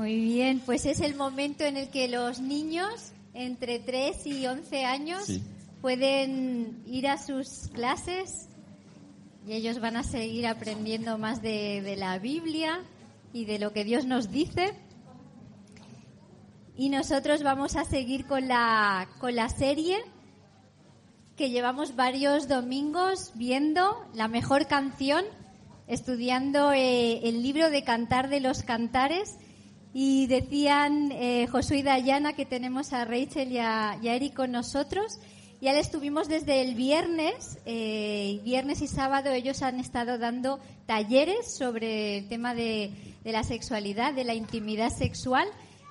Muy bien, pues es el momento en el que los niños entre 3 y 11 años Sí. pueden ir a sus clases y ellos van a seguir aprendiendo más de, de la Biblia y de lo que Dios nos dice. Y nosotros vamos a seguir con la, con la serie que llevamos varios domingos viendo la mejor canción, estudiando eh, el libro de Cantar de los Cantares. Y decían eh, Josué y Dayana que tenemos a Rachel y a, y a Eric con nosotros. Ya le estuvimos desde el viernes, eh, viernes y sábado ellos han estado dando talleres sobre el tema de, de la sexualidad, de la intimidad sexual.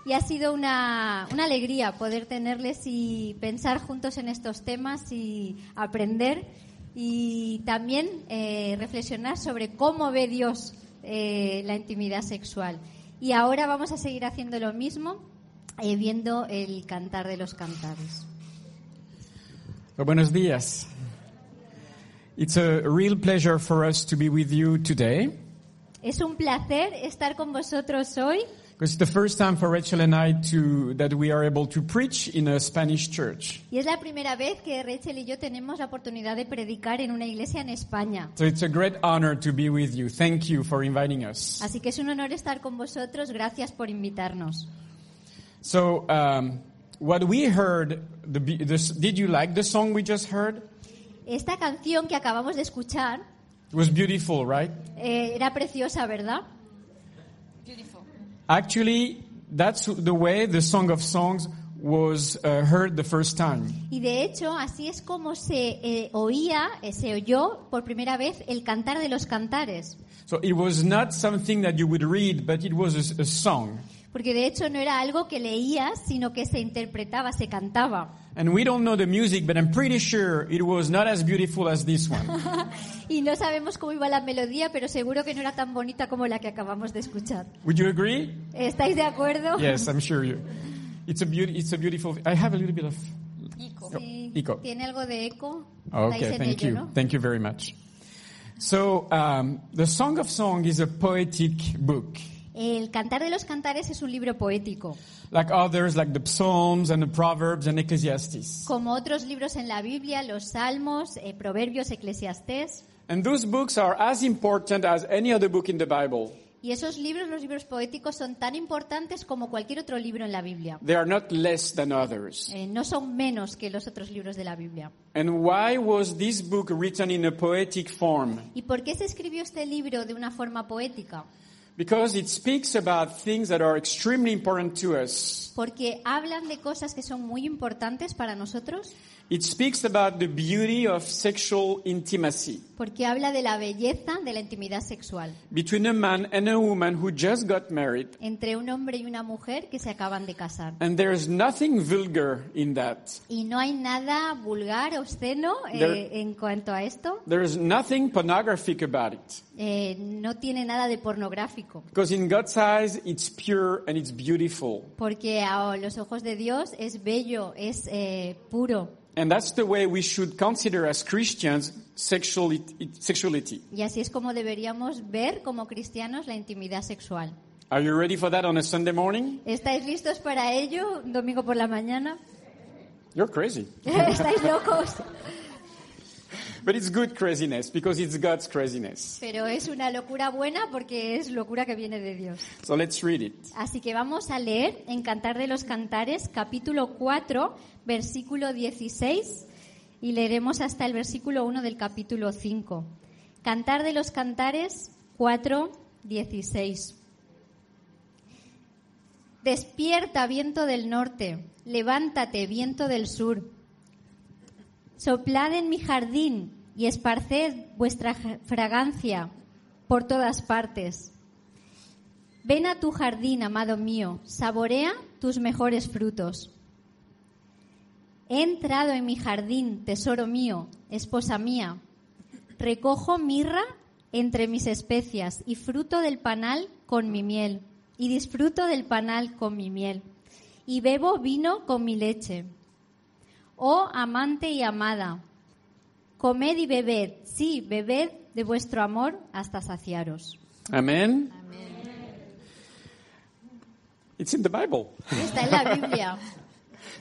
Y ha sido una, una alegría poder tenerles y pensar juntos en estos temas y aprender y también eh, reflexionar sobre cómo ve Dios eh, la intimidad sexual. Y ahora vamos a seguir haciendo lo mismo, eh, viendo el cantar de los cantares. Buenos dias. It's a real pleasure for us to be with you today Es un placer estar con vosotros hoy because it's the first time for Rachel and I to that we are able to preach in a Spanish church. y es la primera vez que Rachel y yo tenemos la oportunidad de predicar en una iglesia en España. So it's a great honor to be with you. Thank you for inviting us. Así que es un honor estar con vosotros. Gracias por invitarnos. So um, what we heard, the, did you like the song we just heard? Esta canción que acabamos de escuchar It was beautiful, right? eh, era preciosa, ¿verdad? Actually, that's the way the Song of Songs was uh, heard the first time. Y de hecho, así es como se eh, oía, eh, se oyó por primera vez el cantar de los cantares. So it was not something that you would read, but it was a, a song. Porque de hecho no era algo que leías, sino que se interpretaba, se cantaba. And we don't know the music, but I'm pretty sure it was not as beautiful as this one. Y no sabemos cómo iba la melodía, pero seguro que no era tan bonita como la que acabamos de escuchar. Would you agree? ¿Estáis de acuerdo? Yes, I'm sure you. It's a beauty. It's a beautiful. I have a little bit of. Sí. Eco. ¿Tiene algo de eco? Okay, thank ello, you. ¿no? Thank you very much. So, um, the Song of Song is a poetic book, El Cantar de los Cantares es un libro poético. like others, like the Psalms and the Proverbs and Ecclesiastes. Como otros libros en la Biblia, los Salmos, eh, Proverbios, Eclesiastés. And those books are as important as any other book in the Bible. Y esos libros, los libros poéticos, son tan importantes como cualquier otro libro en la Biblia. They are not less than others. Eh, no son menos que los otros libros de la Biblia. And why was this book written in a poetic form? ¿Y por qué se escribió este libro de una forma poética? Because it speaks about things that are extremely important to us. Porque hablan de cosas que son muy importantes para nosotros, It speaks about the beauty of sexual intimacy porque habla de la belleza de la intimidad sexual between a man and a woman who just got married. entre un hombre y una mujer que se acaban de casar. And there's nothing vulgar in that. Y no hay nada vulgar, obsceno eh, There- en cuanto a esto. There's nothing pornographic about it. Eh, no tiene nada de pornográfico. Because in God's eyes, it's pure and it's beautiful. Porque a los ojos de Dios es bello, es eh, puro. And that's the way we should consider as Christians sexuality. Y así es como deberíamos ver como cristianos la intimidad sexual. Are you ready for that on a Sunday morning? ¿Estáis listos para ello un domingo por la mañana? You're crazy. ¿Estáis locos? But it's good craziness because it's God's craziness. Pero es una locura buena porque es locura que viene de Dios. So let's read it. Así que vamos a leer en Cantar de los Cantares, capítulo 4, versículo 16, y leeremos hasta el versículo 1 del capítulo 5. Cantar de los Cantares 4, 16. Despierta, viento del norte, levántate, viento del sur. Soplad en mi jardín y esparced vuestra fragancia por todas partes. Ven a tu jardín, amado mío, saborea tus mejores frutos. He entrado en mi jardín, tesoro mío, esposa mía. Recojo mirra entre mis especias y fruto del panal con mi miel. Y disfruto del panal con mi miel. Y bebo vino con mi leche. Oh amante y amada, comed y bebed, sí, bebed de vuestro amor hasta saciaros. Amen. It's in the Bible. Está en la Biblia.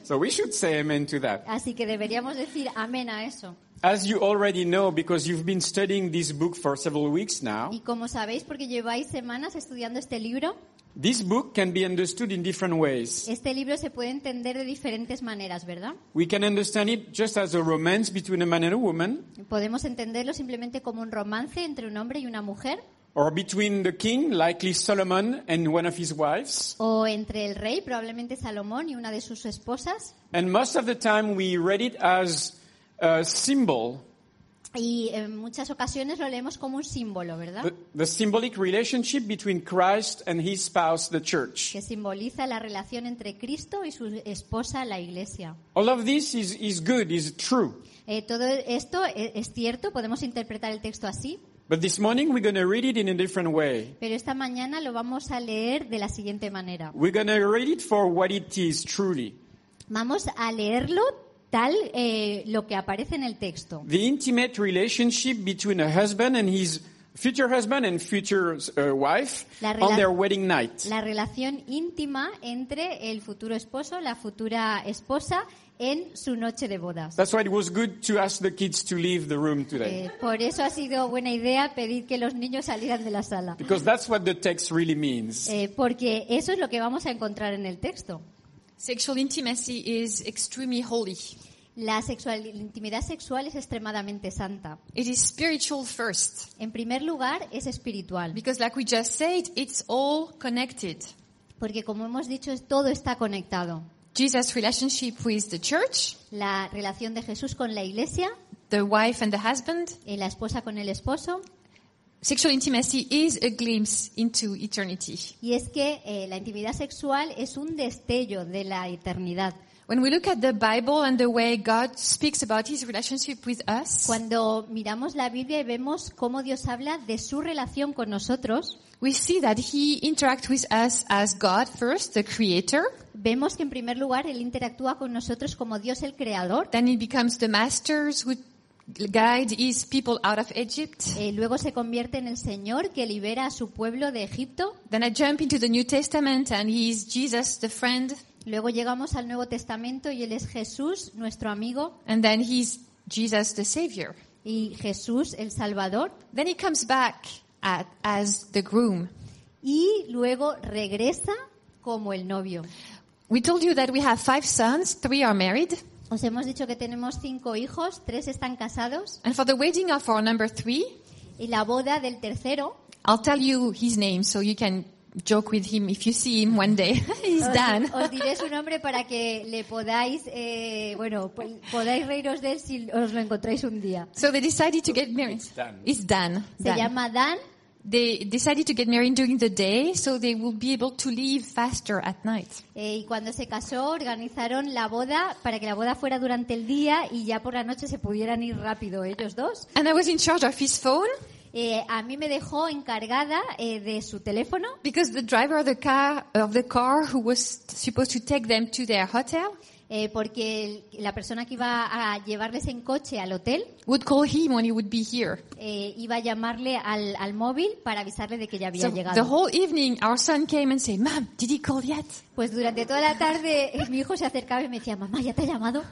So we should say amen to that. Así que deberíamos decir amén a eso. As you already know, because you've been studying this book for several weeks now, Y como sabéis, porque lleváis semanas estudiando este libro, this book can be understood in different ways. este libro se puede entender de diferentes maneras, ¿verdad? We can understand it just as a romance between a man and a woman, Podemos entenderlo simplemente como un romance entre un hombre y una mujer, or between the king, likely Solomon, and one of his wives. o entre el rey, probablemente Salomón, y una de sus esposas. And most of the time we read it as a symbol, Y en muchas ocasiones lo leemos como un símbolo, ¿verdad? the, the symbolic relationship between Christ and his spouse, the church. Que simboliza la relación entre Cristo y su esposa, la iglesia. All of this is, is good, is true. Eh, todo esto e- es cierto, podemos interpretar el texto así, But this morning we're going to read it in a different way. pero esta mañana lo vamos a leer de la siguiente manera. We're going to read it for what it is truly. Vamos a leerlo tal eh, lo que aparece en el texto. The intimate relationship between a husband and his future husband and future uh, wife La on their wedding night. La relación íntima entre el futuro esposo, la futura esposa, en su noche de bodas. That's why it was good to ask the kids to leave the room today. Eh, por eso ha sido buena idea pedir que los niños salieran de la sala. Because that's what the text really means. Eh, porque eso es lo que vamos a encontrar en el texto. Sexual intimacy is extremely holy. La, sexual- la intimidad sexual es extremadamente santa. It is spiritual first. En primer lugar, es espiritual. Because like we just said, it's all connected. Porque como hemos dicho, todo está conectado. Jesus' relationship with the church, La relación de Jesús con la iglesia, the wife and the husband. eh, la esposa con el esposo. Sexual intimacy is a glimpse into eternity. Y es que eh, la intimidad sexual es un destello de la eternidad. When we look at the Bible and the way God speaks about his relationship with us, Cuando miramos la Biblia y vemos cómo Dios habla de su relación con nosotros, we see that he interacts with us as God first, the creator. vemos que en primer lugar Él interactúa con nosotros como Dios el creador, Then he becomes the masters who guide his people out of Egypt. eh, luego se convierte en el Señor que libera a su pueblo de Egipto, Then I jump into the New Testament and he's Jesus, the friend. luego llegamos al Nuevo Testamento y Él es Jesús, nuestro amigo, And then he's Jesus, the savior. y Jesús el Salvador, Then he comes back at, as the groom. y luego regresa como el novio. We told you that we have five sons, three are married. Os hemos dicho que tenemos cinco hijos, tres están casados, And for the wedding of our number three, y la boda del tercero I'll tell you his name so you can joke with him if you see him one day. he's Os, Dan. os diré su nombre para que le podáis, eh, bueno, po- podáis reíros de él si os lo encontráis un día. So they decided to get married. Dan. It's Dan. Se Dan. llama Dan They decided to get married during the day so they will be able to leave faster at night. eh, y cuando se casó organizaron la boda para que la boda fuera durante el día y ya por la noche se pudieran ir rápido ellos dos. And I was in charge of his phone Eh, a mí me dejó encargada eh, de su teléfono because the driver of the car of the car who was supposed to take them to their hotel eh, porque el- la persona que iba a llevarles en coche al hotel would call him when he would be here. eh, iba a llamarle al, al móvil para avisarle de que ya había So the llegado. whole evening our son came and said, Mom, did he call yet? Pues durante toda la tarde eh, mi hijo se acercaba y me decía, mamá, ¿ya te ha llamado?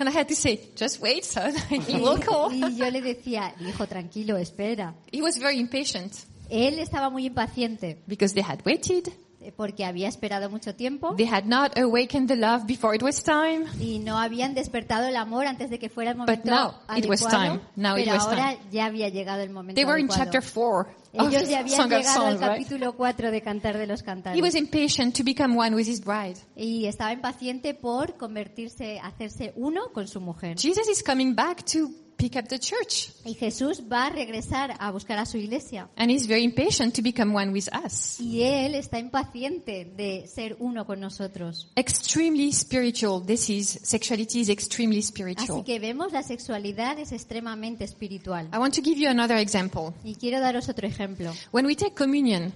And I had to say, just wait, son. he will call. Y yo le decía, hijo, tranquilo, espera. He was very impatient Él estaba muy impaciente because they had waited. Porque había esperado mucho tiempo They had not awakened the love before it was time. y no habían despertado el amor antes de que fuera el momento now it was adecuado. time. Now it pero was ahora ya había llegado el momento They were in adecuado. chapter 4 of Ellos ya habían Song llegado al Songs, right? capítulo 4 de Cantar de los He Cantares. was impatient to become one with his bride. Y estaba impaciente por convertirse, hacerse uno con su mujer. Jesus is coming back to pick up the church. Y Jesús va a regresar a buscar a su iglesia. And he's very impatient to become one with us. Y Él está impaciente de ser uno con nosotros. Extremely spiritual. This is, sexuality is extremely Así spiritual. que vemos la sexualidad es extremadamente espiritual. I want to give you another example. Y quiero daros otro ejemplo. When we take communion,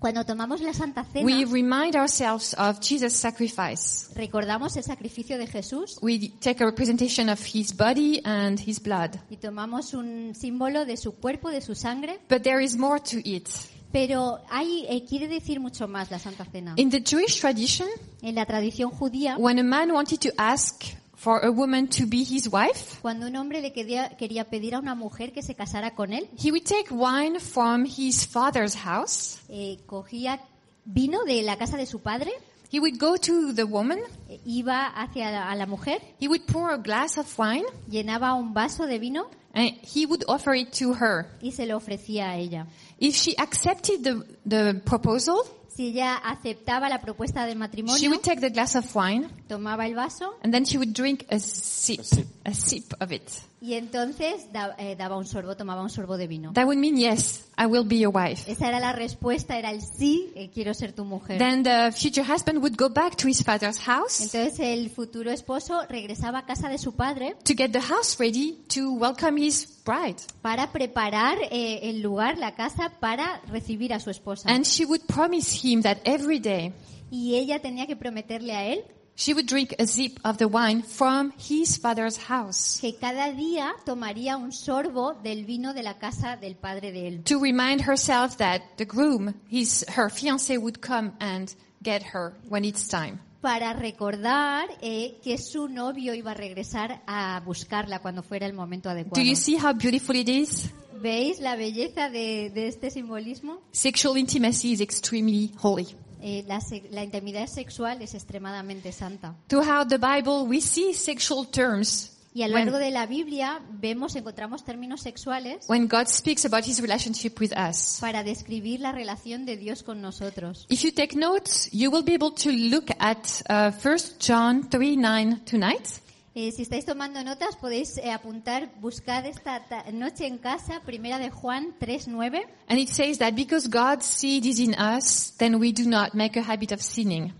Cuando tomamos la Santa Cena, we remind ourselves of Jesus' sacrifice. recordamos el sacrificio de Jesús We take a representation of his body and his blood. y tomamos un símbolo de su cuerpo, de su sangre. But there is more to it. Pero hay, eh, quiere decir mucho más la Santa Cena. In the Jewish tradition, En la tradición judía, when a man wanted to ask for a woman to be his wife, cuando un hombre le quería, quería pedir a una mujer que se casara con él, he would take wine from his father's house. eh, cogía vino de la casa de su padre, He would go to the woman. eh, iba hacia la, a la mujer, He would pour a glass of wine llenaba un vaso de vino and he would offer it to her. y se lo ofrecía a ella. If she accepted the, the proposal, Si ella aceptaba la propuesta de she matrimonio, would take the glass of wine tomaba el vaso and then she would drink a sip, a sip of it. Y entonces da- eh, daba un sorbo, tomaba un sorbo de vino. That would mean, yes, I will be your wife. Esa era la respuesta, era el sí, eh, quiero ser tu mujer. Then the future husband would go back to his father's house Entonces el futuro esposo regresaba a casa de su padre to get the house ready to welcome his bride. para preparar eh, el lugar, la casa, para recibir a su esposa. And she would promise him that every day Y ella tenía que prometerle a él she would drink a sip of the wine from his father's house que cada día tomaría un sorbo del vino de la casa del padre de él. to remind herself that the groom, his, her fiancé would come and get her when it's time. Para recordar eh, que su novio iba a regresar a buscarla cuando fuera el momento Do adecuado. you see how beautiful it is? ¿Veis la belleza de, de este simbolismo? Sexual intimacy is extremely holy. Eh, la, la intimidad sexual es extremadamente santa. Throughout the Bible, we see sexual terms Y a lo when, largo de la Biblia vemos, encontramos términos sexuales when God speaks about his relationship with us. para describir la relación de Dios con nosotros. If you take notes, you will be able to look at uh, 1 John 3 9 tonight. Eh, si estáis tomando notas, podéis eh, apuntar, buscar esta ta- noche en casa, primera de Juan 3.9. And it says that because God's seed is in us, then we do not make a habit of sinning.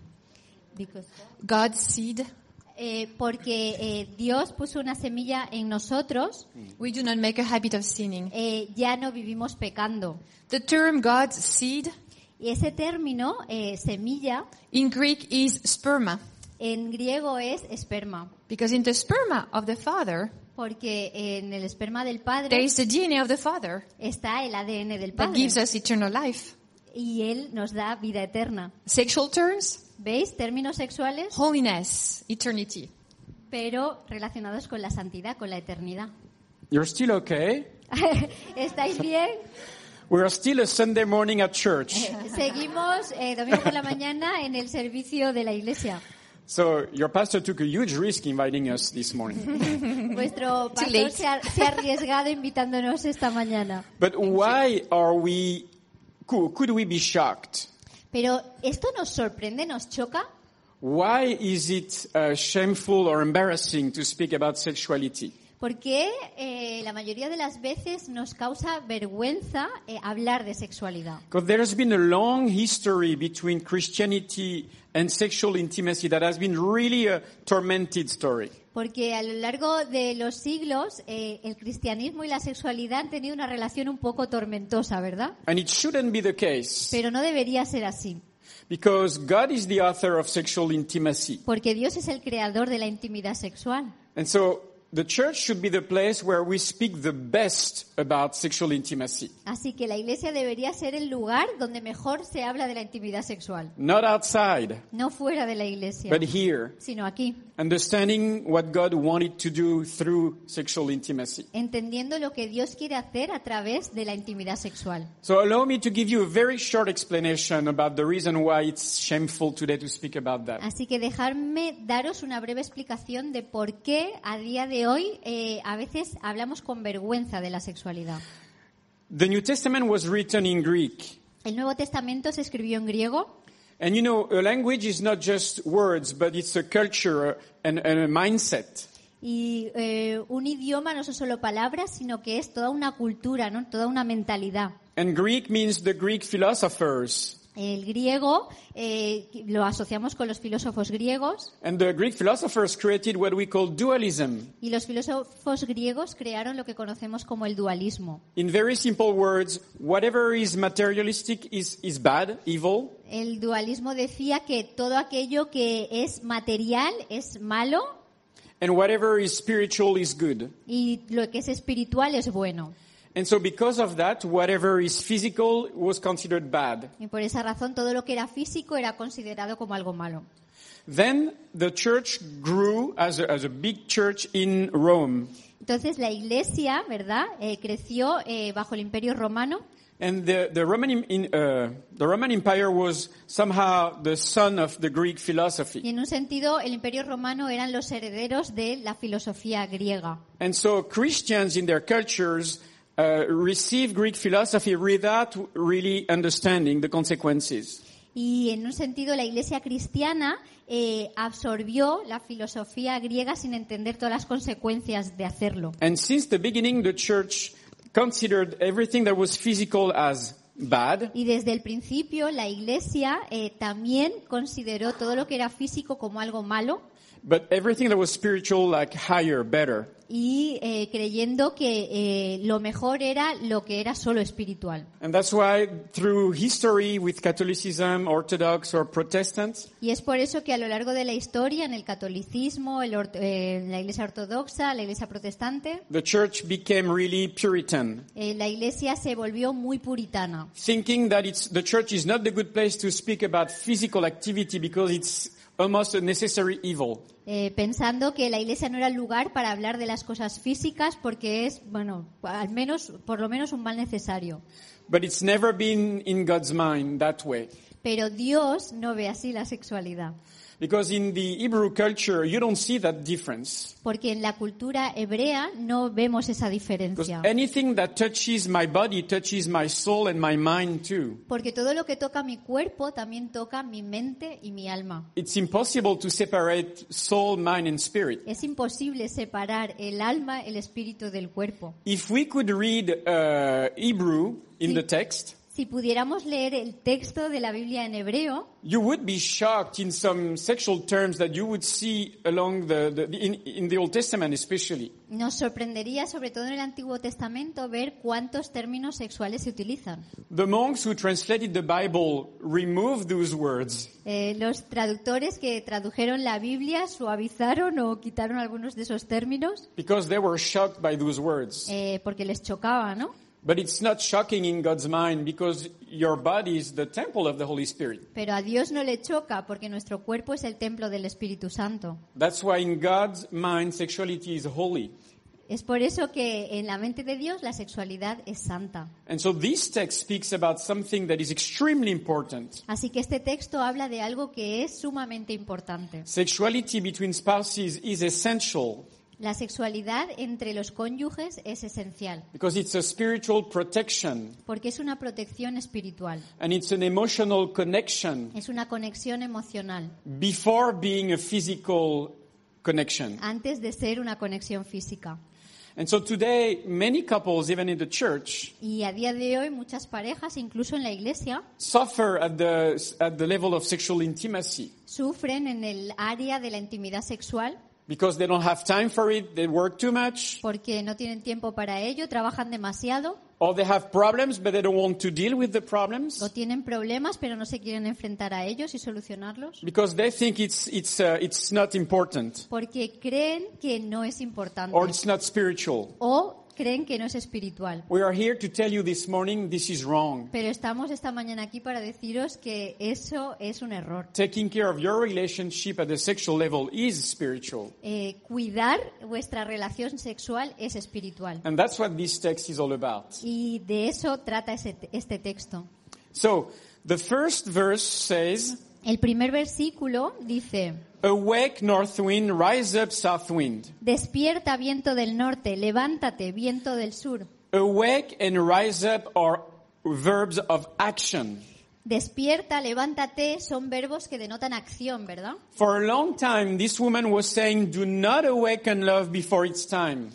God's seed, Eh, porque eh, Dios puso una semilla en nosotros, we do not make a habit of sinning. eh, ya no vivimos pecando. The term God's seed Y ese término, eh, semilla, in Greek is sperma, en griego es esperma, because in the sperma of the father, porque en el esperma del there Padre is the DNA of the father está el ADN del that Padre gives us eternal life. y Él nos da vida eterna. Sexual terms, ¿Veis? Términos sexuales, holiness, eternity. pero relacionados con la santidad, con la eternidad. You're still okay? ¿Estáis bien? We're still a Sunday morning at church. Seguimos eh, domingo por la mañana en el servicio de la iglesia. So your pastor took a huge risk inviting us this morning. Vuestro pastor se ha, se ha arriesgado invitándonos esta mañana. But why are we, could, could we be shocked? Pero esto nos sorprende, nos choca. Why is it uh, shameful or embarrassing to speak about sexuality? Porque eh, la mayoría de las veces nos causa vergüenza eh, hablar de sexualidad. Because there has been a long history between Christianity and sexual intimacy that has been really a tormented story. Porque a lo largo de los siglos eh, el cristianismo y la sexualidad han tenido una relación un poco tormentosa, ¿verdad? And it shouldn't be the case Pero no debería ser así. because God is the author of sexual intimacy. Porque Dios es el creador de la intimidad sexual. And so the church should be the place where we speak the best about sexual intimacy. Así que la iglesia debería ser el lugar donde mejor se habla de la intimidad sexual. Not outside, No fuera de la iglesia, but here. sino aquí. Understanding what God wanted to do through sexual intimacy. Entendiendo lo que Dios quiere hacer a través de la intimidad sexual. So allow me to give you a very short explanation about the reason why it's shameful today to speak about that. Así que dejarme daros una breve explicación de por qué a día de hoy eh, a veces hablamos con vergüenza de la sexualidad. The New Testament was written in Greek. El Nuevo Testamento se escribió en griego And you know, a language is not just words, but it's a culture and, and a mindset. Y eh, un idioma no son solo palabras, sino que es toda una cultura, ¿no? Toda una mentalidad. And Greek means the Greek philosophers. El griego eh, lo asociamos con los filósofos griegos And the Greek philosophers created what we call dualism. y los filósofos griegos crearon lo que conocemos como el dualismo. In very simple words, whatever is materialistic is, is bad, evil, El dualismo decía que todo aquello que es material es malo and whatever is spiritual is good. y lo que es espiritual es bueno. And so because of that, whatever is physical was considered bad. Y por esa razón todo lo que era físico era considerado como algo malo. Then the church grew as a, as a big church in Rome. Entonces la iglesia, ¿verdad?, Eh, creció eh, bajo el imperio romano And the, the, Roman, in, uh, the Roman Empire was somehow the son of the Greek y philosophy. en un sentido el imperio romano eran los herederos de la filosofía griega. And so Christians in their cultures uh, receive Greek philosophy without really understanding the consequences. Y en un sentido la iglesia cristiana eh, absorbió la filosofía griega sin entender todas las consecuencias de hacerlo. And since the beginning, the church considered everything that was physical as bad, Y desde el principio la iglesia eh, también consideró todo lo que era físico como algo malo but everything that was spiritual like higher, better. y eh, creyendo que eh, lo mejor era lo que era solo espiritual. And that's why through history with Catholicism, Orthodox or Protestant, Y es por eso que a lo largo de la historia, en el catolicismo, el eh, la iglesia ortodoxa, la iglesia protestante, the church became really Puritan, eh, la iglesia se volvió muy puritana. thinking that it's, the church is not the good place to speak about physical activity because it's almost a necessary evil. eh, pensando que la iglesia no era el lugar para hablar de las cosas físicas porque es, bueno, al menos, por lo menos un mal necesario. But it's never been in God's mind that way. Pero Dios no ve así la sexualidad, Because in the Hebrew culture, you don't see that difference. porque en la cultura hebrea no vemos esa Because diferencia. anything that touches my body touches my soul and my mind too. Porque todo lo que toca mi cuerpo también toca mi mente y mi alma. It's impossible to separate soul, mind, and spirit. Es imposible separar el alma, el espíritu del cuerpo. If we could read uh, Hebrew in Sí. the text, Si pudiéramos leer el texto de la Biblia en hebreo, you would be shocked in some sexual terms that you would see along the, the in, in the Old Testament, especially. nos sorprendería, sobre todo en el Antiguo Testamento, ver cuántos términos sexuales se utilizan. The monks who translated the Bible removed those words Eh, los traductores que tradujeron la Biblia suavizaron o quitaron algunos de esos términos because they were shocked by those words. eh, porque les chocaba, ¿no? But it's not shocking in God's mind because your body is the temple of the Holy Spirit. Pero a Dios no le choca porque nuestro cuerpo es el templo del Espíritu Santo. That's why in God's mind, sexuality is holy. Es por eso que en la mente de Dios la sexualidad es santa. And so this text speaks about something that is extremely important. Así que este texto habla de algo que es sumamente importante. Sexuality between spouses is essential La sexualidad entre los cónyuges es esencial because it's a spiritual protection. porque es una protección espiritual, and it's an emotional connection es una conexión emocional. before being a physical connection. antes de ser una conexión física. And so today, many couples, even in the church, Y a día de hoy muchas parejas, incluso en la iglesia, suffer at the, at the level of sexual intimacy. sufren en el área de la intimidad sexual because they don't have time for it, they work too much, porque no tienen tiempo para ello, trabajan demasiado. Or they have problems but they don't want to deal with the problems. O tienen problemas pero no se quieren enfrentar a ellos y solucionarlos. Because they think it's, it's, uh, it's not important. Porque creen que no es importante. or it's not spiritual. o creen que no es espiritual. We are here to tell you this morning this is wrong. Pero estamos esta mañana aquí para deciros que eso es un error. Taking care of your relationship at the sexual level is spiritual. Eh, cuidar vuestra relación sexual es espiritual. And that's what this text is all about. Y de eso trata ese- este texto. So, the first verse says, El primer versículo dice, Awake, north wind, rise up, south wind. despierta viento del norte, levántate viento del sur. Awake and rise up are verbs of action. Despierta, levántate, son verbos que denotan acción, ¿verdad? For a long time, this woman was saying, Do not awaken love before it's time.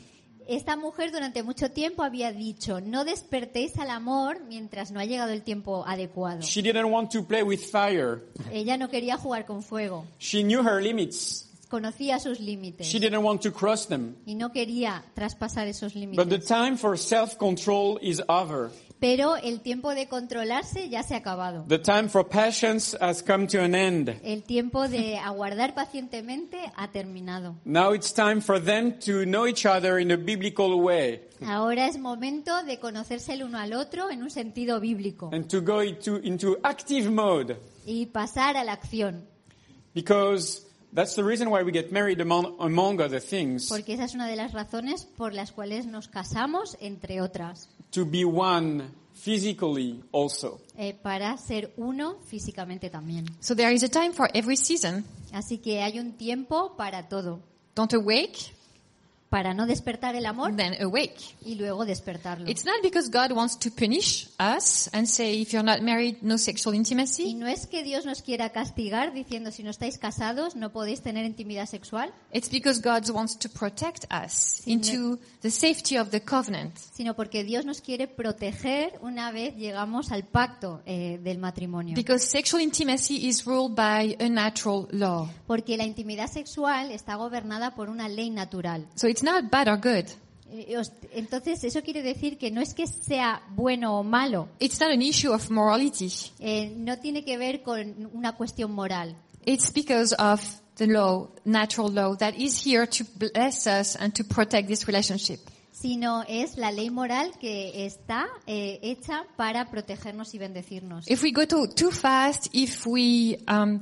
Esta mujer durante mucho tiempo había dicho, no despertéis al amor mientras no ha llegado el tiempo adecuado. She didn't want to play with fire. Ella no quería jugar con fuego, She knew her limits. conocía sus límites She didn't want to cross them. y no quería traspasar esos But the límites. time for self-control is over. Pero el tiempo de controlarse ya se ha acabado. The time for patience has come to an end. El tiempo de aguardar pacientemente ha terminado. Now it's time for them to know each other in a biblical way Ahora es momento de conocerse el uno al otro en un sentido bíblico and to go into, into active mode y pasar a la acción, because that's the reason why we get married among, among other things, porque esa es una de las razones por las cuales nos casamos, entre otras, to be one physically also. eh, para ser uno físicamente también. So there is a time for every season. Así que hay un tiempo para todo, Don't awake, para no despertar el amor then awake. y luego despertarlo. It's not because God wants to punish us and say, if you're not married, no sexual Y intimacy. no es que Dios nos quiera castigar diciendo si no estáis casados no podéis tener intimidad sexual, It's because God wants to protect us into the safety of the covenant. sino porque Dios nos quiere proteger una vez llegamos al pacto eh, del matrimonio. Because sexual intimacy is ruled by a natural law. Porque la intimidad sexual está gobernada por una ley natural. So it's not bad or good. Entonces, eso quiere decir que no es que sea bueno o malo, It's not an issue of morality. eh, no tiene que ver con una cuestión moral. It's because of the law, natural law, that is here to bless us and to protect this relationship. sino es la ley moral que está eh, hecha para protegernos y bendecirnos. If we go to, too fast, if we um,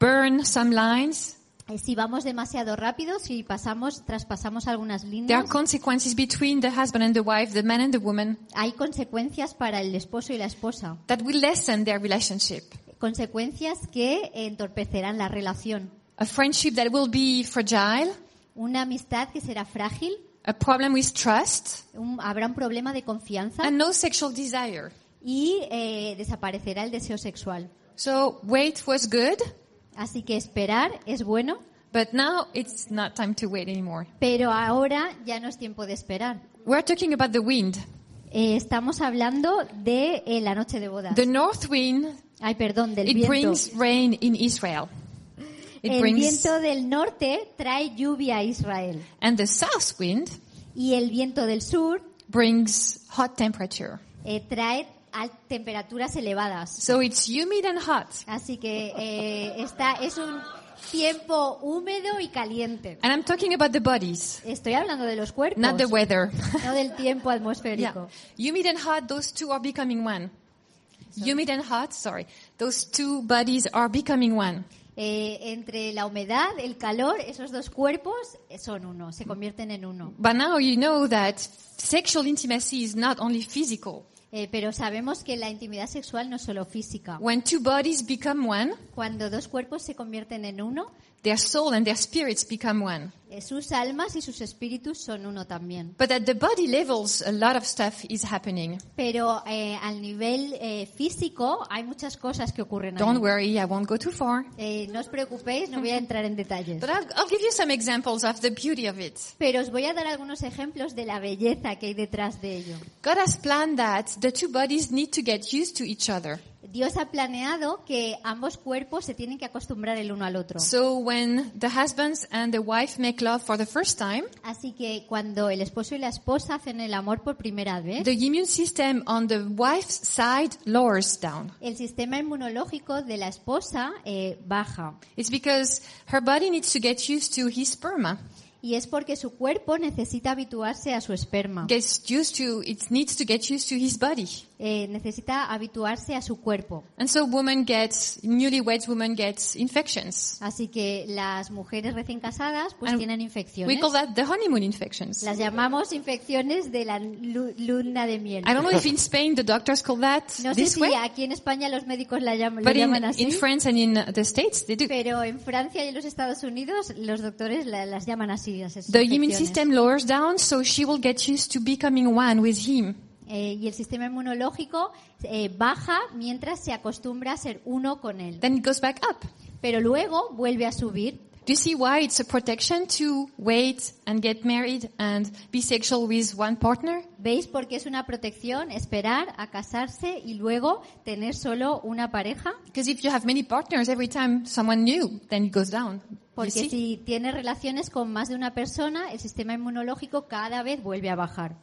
burn some lines, Si vamos demasiado rápido, si pasamos, traspasamos algunas there líneas, are consequences between the husband and the wife, the man and the woman, hay consecuencias para el esposo y la esposa. that will lessen their relationship. Consecuencias que entorpecerán la relación. A friendship that will be fragile, Una amistad que será frágil, a problem with trust, un- habrá un problema de confianza and no sexual desire. y eh, desaparecerá el deseo sexual. So wait was good, Así que esperar es bueno, but now it's not time to wait anymore. pero ahora ya no es tiempo de esperar. We're talking about the wind. Eh, estamos hablando de eh, la noche de bodas. The north wind, Ay, perdón, del it viento. brings rain in Israel. It El brings, viento del norte trae lluvia a Israel and the south wind y el viento del sur brings hot temperature. eh, trae al- temperaturas elevadas. So it's humid and hot. Así que eh, está, es un tiempo húmedo y caliente. And I'm talking about the bodies, Estoy hablando de los cuerpos, not the weather. no del tiempo yeah. atmosférico. Humid and hot, those two are becoming one. Humid and hot, sorry. Those two bodies are becoming one. Eh, entre la humedad, el calor, esos dos cuerpos eh, son uno, se convierten en uno. But now you know that sexual intimacy is not only physical. Eh, pero sabemos que la intimidad sexual no es solo física. When two bodies become one, Cuando dos cuerpos se convierten en uno, their soul and their spirits become one. eh, sus almas y sus espíritus son uno también. But at the body levels, a lot of stuff is happening. Pero eh, al nivel eh, físico hay muchas cosas que ocurren ahí. Don't worry, I won't go too far. Eh, no os preocupéis, no voy a entrar en detalles. But I'll, I'll give you some examples of the beauty of it. Pero os voy a dar algunos ejemplos de la belleza que hay detrás de ello. God has planned that the two bodies need to get used to each other. Dios ha planeado que ambos cuerpos se tienen que acostumbrar el uno al otro. So when the husbands and the wife make love for the first time, Así que cuando el esposo y la esposa hacen el amor por primera vez, the immune system on the wife's side lowers down. el sistema inmunológico de la esposa eh, baja. It's because her body needs to get used to his sperma. Y es porque su cuerpo necesita habituarse a su esperma. Gets used to, it needs to get used to his body. Eh, necesita habituarse a su cuerpo. And so woman gets, newlywed woman gets infections. Así que las mujeres recién casadas pues And tienen We infecciones. call that the honeymoon infections. Las llamamos infecciones de la lu- luna de miel. I don't know if in Spain the doctors call that No sé this si way, aquí en España los médicos la llaman, lo but in, llaman así, in France and in the States they do. pero en Francia y en los Estados Unidos los doctores la- las llaman así. las The immune system lowers down, so she will get used to becoming one with him. Eh, y el sistema inmunológico eh, baja mientras se acostumbra a ser uno con él. Then it goes back up. Pero luego vuelve a subir. Do you see why it's a protection to wait and get married and be sexual with one partner? ¿Veis por qué es una protección esperar a casarse y luego tener solo una pareja? Because if you have many partners every time someone new, then it goes down. Porque si tienes relaciones con más de una persona, el sistema inmunológico cada vez vuelve a bajar.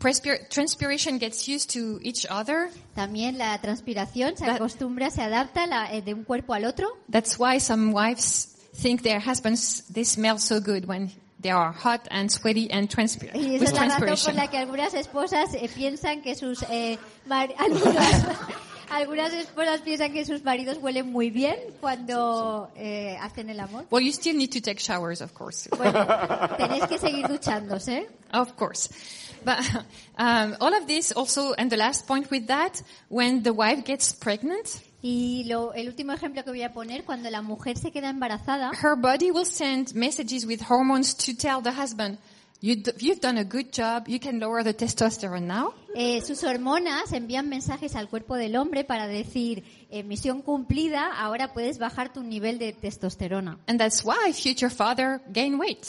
Transpiration gets used to each other. También la transpiración se acostumbra, se adapta eh, de un cuerpo al otro. That's why some wives think their husbands they smell so good when they are hot and sweaty and transpir Y with esa es la razón por transpiration. la que algunas esposas eh, piensan que sus eh, algunas, algunas esposas piensan que sus maridos huelen muy bien cuando eh, hacen el amor. Well, you still need to take showers, of course. Bueno, tenéis que seguir duchándose. Of course. But um, all of this also, and the last point with that, when the wife gets pregnant, Y lo- el último ejemplo que voy a poner, cuando la mujer se queda embarazada, her body will send messages with hormones to tell the husband, you you've done a good job, you can lower the testosterone now. eh, sus hormonas envían mensajes al cuerpo del hombre para decir, eh, misión cumplida, ahora puedes bajar tu nivel de testosterona. And that's why future father gain weight.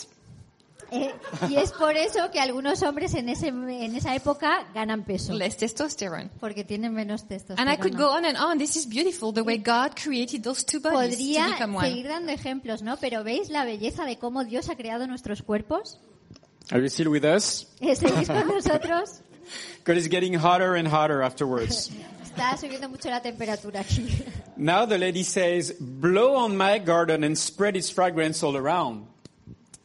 Eh, y es por eso que algunos hombres en, ese, en esa época ganan peso, Less testosterone. porque tienen menos And testosterona. I could go on and on. This is beautiful, the way God created those two bodies to Podría become one. seguir dando ejemplos, ¿no? Pero ¿veis la belleza de cómo Dios ha creado nuestros cuerpos? Are you still with us? Eh, ¿Seguís con nosotros? God is getting hotter and hotter afterwards. Está subiendo mucho la temperatura aquí. now the lady says, blow on my garden and spread its fragrance all around.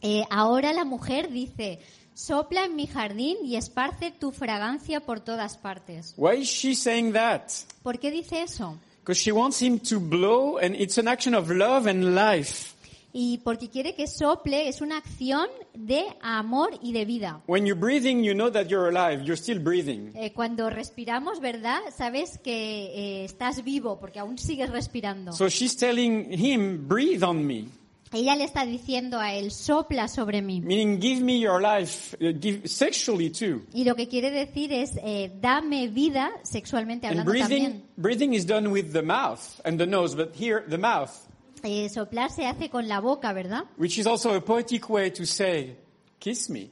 Eh, ahora la mujer dice, sopla en mi jardín y esparce tu fragancia por todas partes. Why is she saying that? ¿Por qué dice eso? Because she wants him to blow and it's an action of love and life. Y porque quiere que sople, es una acción de amor y de vida. When you're breathing, you know that you're alive. You're still breathing. Eh, cuando respiramos, ¿verdad? Sabes que eh, estás vivo porque aún sigues respirando. So she's telling him, breathe on me. Ella le está diciendo a él, sopla sobre mí. Meaning, give me your life, uh, give, sexually too. Y lo que quiere decir es, eh, dame vida sexualmente And hablando breathing, también. breathing is done with the mouth and the nose, but here, the mouth, Eh, soplar se hace con la boca, ¿verdad? which is also a poetic way to say, kiss me.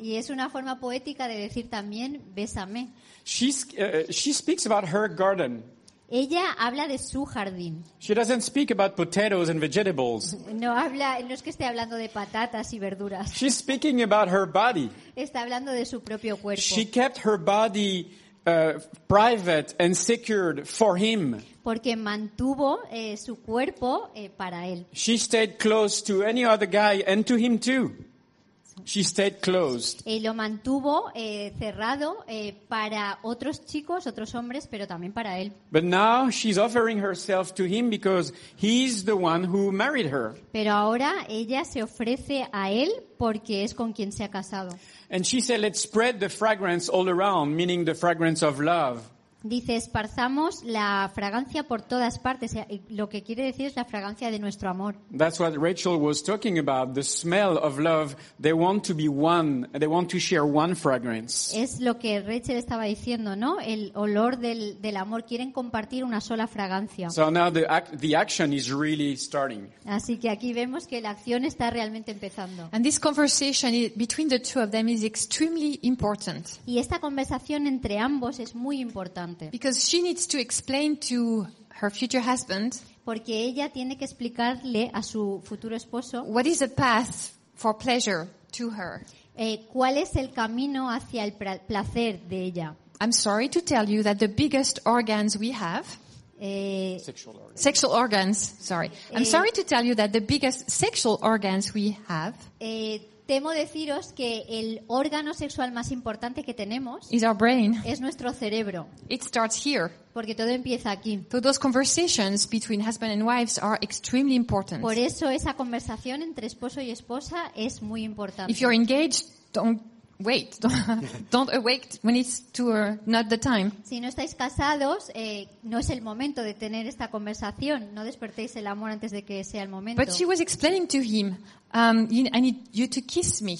Y es una forma poética de decir también, bésame. She's, uh, she speaks about her garden. Ella habla de su jardín. She doesn't speak about potatoes and vegetables. No habla, no es que esté hablando de patatas y verduras. She's speaking about her body. Está hablando de su propio cuerpo. She kept her body uh, private and secured for him. Porque mantuvo eh, su cuerpo eh, para él. She stayed close to any other guy and to him too. She stayed closed. Y lo mantuvo eh, cerrado eh, para otros chicos, otros hombres, pero también para él. But now she's offering herself to him because he's the one who married her. Pero ahora ella se ofrece a él porque es con quien se ha casado. And she said, let's spread the fragrance all around, meaning the fragrance of love. Dice, esparzamos la fragancia por todas partes. Eh, Lo que quiere decir es la fragancia de nuestro amor. That's what Rachel was talking about, the smell of love. They want to be one, they want to share one fragrance. Es lo que Rachel estaba diciendo, ¿no? El olor del, del amor. Quieren compartir una sola fragancia. So now the, ac- the action is really starting. Así que aquí vemos que la acción está realmente empezando. And this conversation between the two of them is extremely important Y esta conversación entre ambos es muy importante. Because she needs to explain to her future husband Porque ella tiene que explicarle a su futuro esposo what is the path for pleasure to her. eh, cuál es el camino hacia el placer de ella. I'm sorry to tell you that the biggest organs we have, Eh, Sexual organ. sexual organs, sorry. I'm Eh, sorry to tell you that the biggest sexual organs we have eh, temo deciros que el órgano sexual más importante que tenemos is our brain. es nuestro cerebro, It starts here. porque todo empieza aquí. So those conversations between husband and wives are extremely important. Por eso esa conversación entre esposo y esposa es muy importante. If you're engaged, don't wait. Don't, don't awake when it's too, uh, not the time. Si no estáis casados, eh, no es el momento de tener esta conversación. No despertéis el amor antes de que sea el momento. But she was explaining to him, um, I need you to kiss me.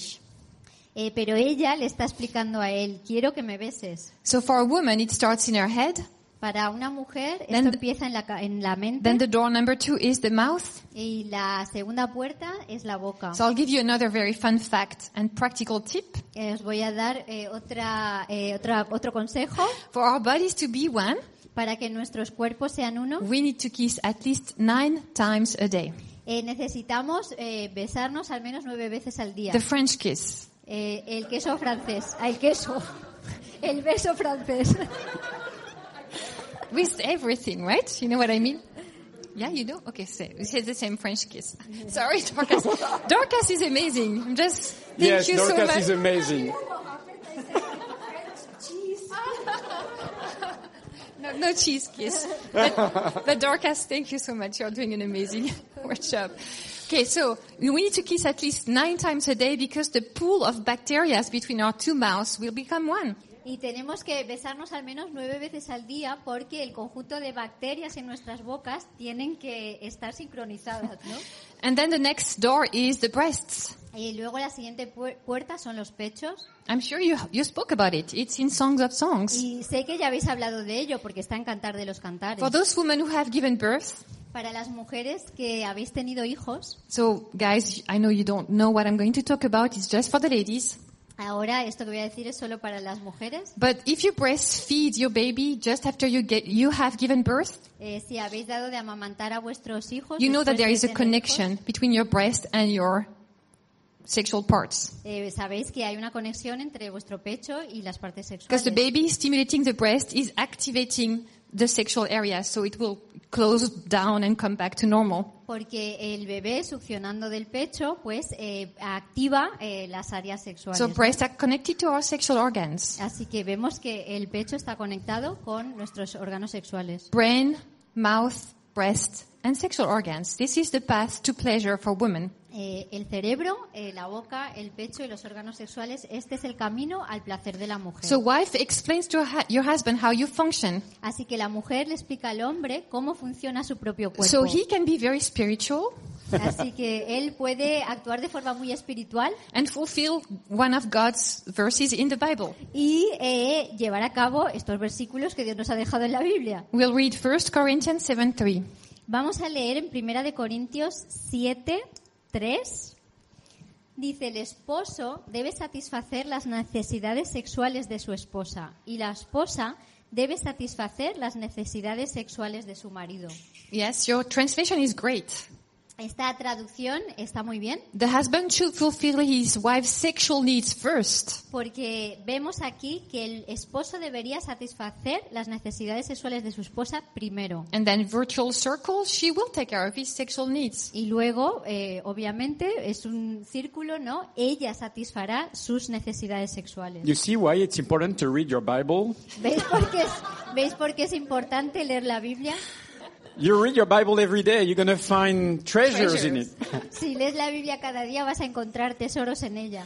Eh, pero ella le está explicando a él, quiero que me beses. So for a woman, it starts in her head. Para una mujer, Then esto the- empieza en la, en la mente. Then the door number two is the mouth. Y la segunda puerta es la boca. So I'll give you another very fun fact and practical tip. Eh, os voy a dar eh, otra, eh, otra, otro consejo. For our bodies to be one, Para que nuestros cuerpos sean uno, we need to kiss at least nine times a day. eh, necesitamos eh, besarnos al menos nueve veces al día. The French kiss. Eh, el queso francés. El queso. El beso francés. With everything, right? You know what I mean? Yeah, you do? Okay, so it's the same French kiss. Sorry, Dorcas. Dorcas is amazing. I'm just, thank yes, you so much. Dorcas is amazing. No, no cheese kiss. But, but Dorcas, thank you so much. You're doing an amazing workshop. Okay, so we need to kiss at least nine times a day because the pool of bacteria between our two mouths will become one. Y tenemos que besarnos al menos nueve veces al día porque el conjunto de bacterias en nuestras bocas tienen que estar sincronizadas, ¿no? And then the next door is the breasts. Y luego la siguiente pu- puerta son los pechos. I'm sure you, you spoke about it. It's in Songs of Songs. Y sé que ya habéis hablado de ello porque está en Cantar de los Cantares. For those women who have given birth, Para las mujeres que habéis tenido hijos, so guys, I know you don't know what I'm going to talk about. It's just for the ladies. Ahora esto que voy a decir es solo para las mujeres. But if you breastfeed your baby just after you get, you have given birth, Eh, si habéis dado de amamantar a vuestros hijos, you know that there is a connection between your breast and your sexual parts. hijos, eh, sabéis que hay una conexión entre vuestro pecho y las partes Because the sexuales. baby stimulating the breast is activating the sexual area, so it will close down and come back to normal. Porque el bebé succionando del pecho, pues eh, activa eh, las áreas sexuales. So breasts are connected to our sexual organs. Así que vemos que el pecho está conectado con nuestros órganos sexuales. Brain, mouth, breast, and sexual organs. This is the path to pleasure for women. Eh, el cerebro, eh, la boca, el pecho y los órganos sexuales, este es el camino al placer de la mujer. So wife explains to your husband how you function. Así que la mujer le explica al hombre cómo funciona su propio cuerpo. So he can be very spiritual Así que él puede actuar de forma muy espiritual and fulfill one of God's verses in the Bible. y eh, llevar a cabo estos versículos que Dios nos ha dejado en la Biblia. We'll read 1 Corinthians 7 3. Vamos a leer en Primera de Corintios 7, 3. Dice, el esposo debe satisfacer las necesidades sexuales de su esposa y la esposa debe satisfacer las necesidades sexuales de su marido. Yes, your translation is great. Esta traducción está muy bien The husband should fulfill his wife's sexual needs first. porque vemos aquí que el esposo debería satisfacer las necesidades sexuales de su esposa primero. And then virtual circle, she will take care of his sexual needs. Y luego, eh, obviamente, es un círculo, ¿no? Ella satisfará sus necesidades sexuales. You see why it's important to read your Bible? ¿Veis por qué es, ¿veis por qué es importante leer la Biblia? You read your Bible every day, you're going to find treasures in it. Si lees la Biblia cada día vas a encontrar tesoros en ella.